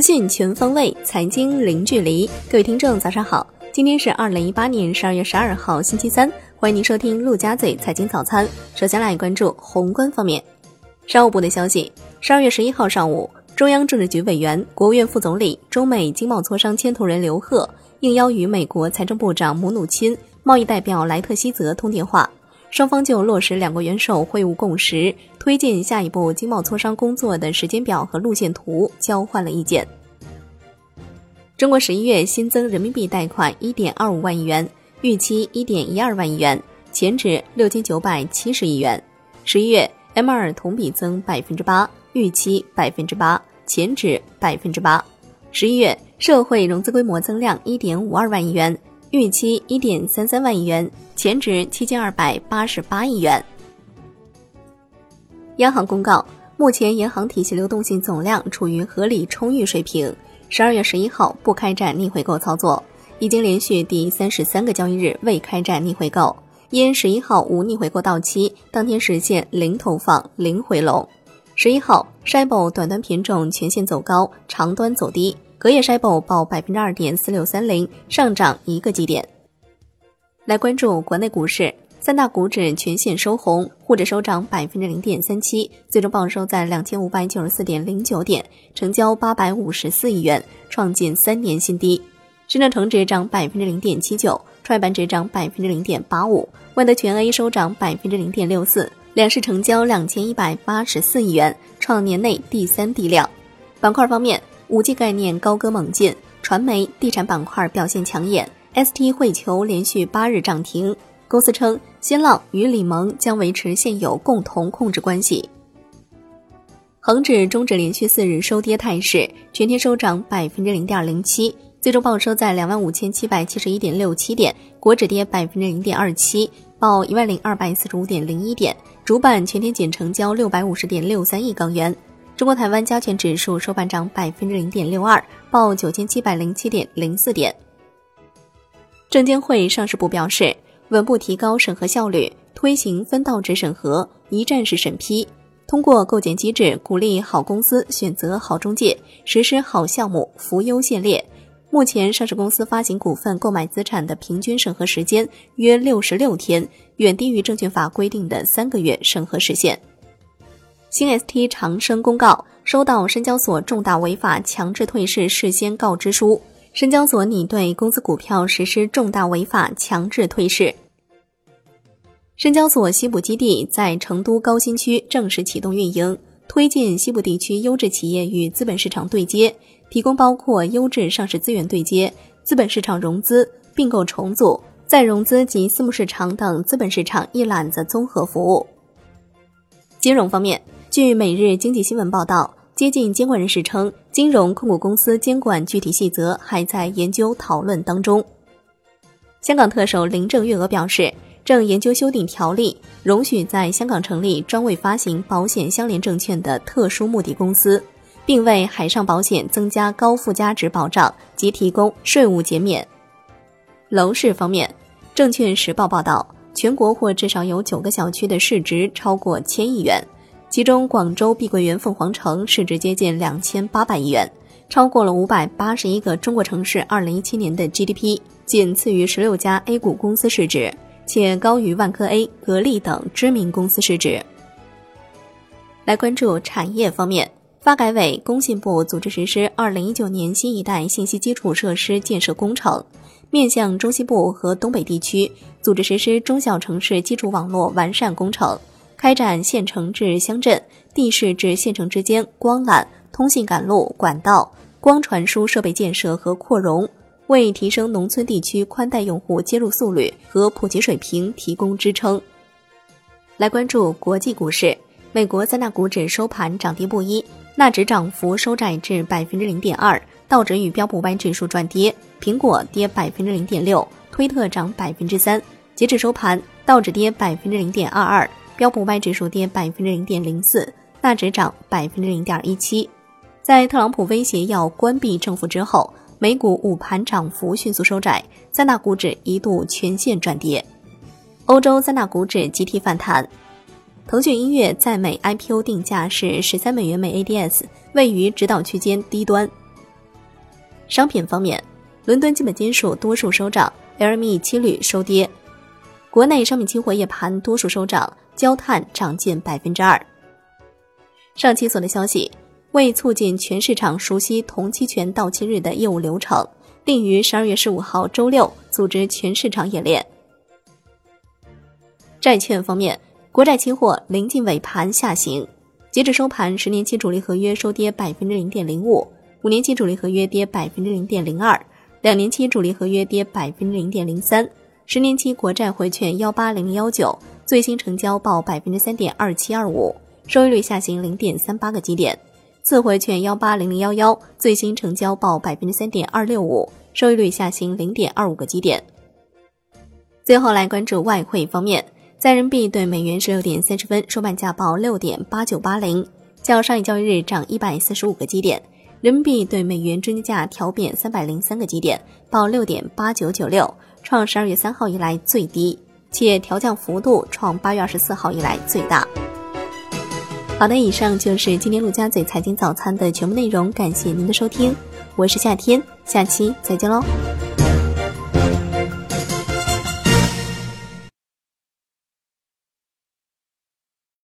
资讯全方位，财经零距离。各位听众，早上好！今天是二零一八年十二月十二号，星期三。欢迎您收听陆家嘴财经早餐。首先来关注宏观方面，商务部的消息：十二月十一号上午，中央政治局委员、国务院副总理、中美经贸磋商牵头人刘鹤应邀与美国财政部长姆努钦、贸易代表莱特希泽通电话。双方就落实两国元首会晤共识、推进下一步经贸磋商工作的时间表和路线图交换了意见。中国十一月新增人民币贷款一点二五万亿元，预期一点一二万亿元，前值六千九百七十亿元。十一月 M 二同比增百分之八，预期百分之八，前值百分之八。十一月社会融资规模增量一点五二万亿元。预期一点三三万亿元，前值七千二百八十八亿元。央行公告，目前银行体系流动性总量处于合理充裕水平。十二月十一号不开展逆回购操作，已经连续第三十三个交易日未开展逆回购。因十一号无逆回购到期，当天实现零投放、零回笼。十一号，SHIB 短端品种全线走高，长端走低。隔夜筛报报百分之二点四六三零，上涨一个基点。来关注国内股市，三大股指全线收红，沪指收涨百分之零点三七，最终报收在两千五百九十四点零九点，成交八百五十四亿元，创近三年新低。深证成指涨百分之零点七九，创业板指涨百分之零点八五，万德全 A 收涨百分之零点六四，两市成交两千一百八十四亿元，创年内第三低量。板块方面。五 G 概念高歌猛进，传媒、地产板块表现抢眼。ST 汇球连续八日涨停。公司称，新浪与李萌将维持现有共同控制关系。恒指终止连续四日收跌态势，全天收涨百分之零点零七，最终报收在两万五千七百七十一点六七点。国指跌百分之零点二七，报一万零二百四十五点零一点。主板全天仅成交六百五十点六三亿港元。中国台湾加权指数收盘涨百分之零点六二，报九千七百零七点零四点。证监会上市部表示，稳步提高审核效率，推行分道制审核、一站式审批，通过构建机制，鼓励好公司选择好中介，实施好项目扶优限劣。目前，上市公司发行股份、购买资产的平均审核时间约六十六天，远低于证券法规定的三个月审核时限。新 ST 长生公告收到深交所重大违法强制退市事先告知书，深交所拟对公司股票实施重大违法强制退市。深交所西部基地在成都高新区正式启动运营，推进西部地区优质企业与资本市场对接，提供包括优质上市资源对接、资本市场融资、并购重组、再融资及私募市场等资本市场一揽子综合服务。金融方面。据《每日经济新闻》报道，接近监管人士称，金融控股公司监管具体细则还在研究讨论当中。香港特首林郑月娥表示，正研究修订条例，容许在香港成立专为发行保险相连证券的特殊目的公司，并为海上保险增加高附加值保障及提供税务减免。楼市方面，《证券时报》报道，全国或至少有九个小区的市值超过千亿元。其中，广州碧桂园凤凰城市值接近两千八百亿元，超过了五百八十一个中国城市二零一七年的 GDP，仅次于十六家 A 股公司市值，且高于万科 A、格力等知名公司市值。来关注产业方面，发改委、工信部组织实施二零一九年新一代信息基础设施建设工程，面向中西部和东北地区，组织实施中小城市基础网络完善工程。开展县城至乡镇、地市至县城之间光缆、通信赶路、管道、光传输设备建设和扩容，为提升农村地区宽带用户接入速率和普及水平提供支撑。来关注国际股市，美国三大股指收盘涨跌不一，纳指涨幅收窄至百分之零点二，道指与标普五百指数转跌，苹果跌百分之零点六，推特涨百分之三。截止收盘，道指跌百分之零点二二。标普五百指数跌百分之零点零四，纳指涨百分之零点一七。在特朗普威胁要关闭政府之后，美股午盘涨幅迅速收窄，三大股指一度全线转跌。欧洲三大股指集体反弹。腾讯音乐在美 IPO 定价是十三美元每 ADS，位于指导区间低端。商品方面，伦敦基本金属多数收涨，LME 期铝收跌。国内商品期货夜盘多数收涨，焦炭涨近百分之二。上期所的消息，为促进全市场熟悉同期权到期日的业务流程，定于十二月十五号周六组织全市场演练。债券方面，国债期货临近尾盘下行，截至收盘，十年期主力合约收跌百分之零点零五，五年期主力合约跌百分之零点零二，两年期主力合约跌百分之零点零三。十年期国债回券幺八零零幺九最新成交报百分之三点二七二五，收益率下行零点三八个基点。次回券幺八零零幺幺最新成交报百分之三点二六五，收益率下行零点二五个基点。最后来关注外汇方面，在人民币对美元十六点三十分收盘价报六点八九八零，较上一交易日涨一百四十五个基点。人民币对美元中间价调贬三百零三个基点，报六点八九九六。创十二月三号以来最低，且调降幅度创八月二十四号以来最大。好的，以上就是今天陆家嘴财经早餐的全部内容，感谢您的收听，我是夏天，下期再见喽。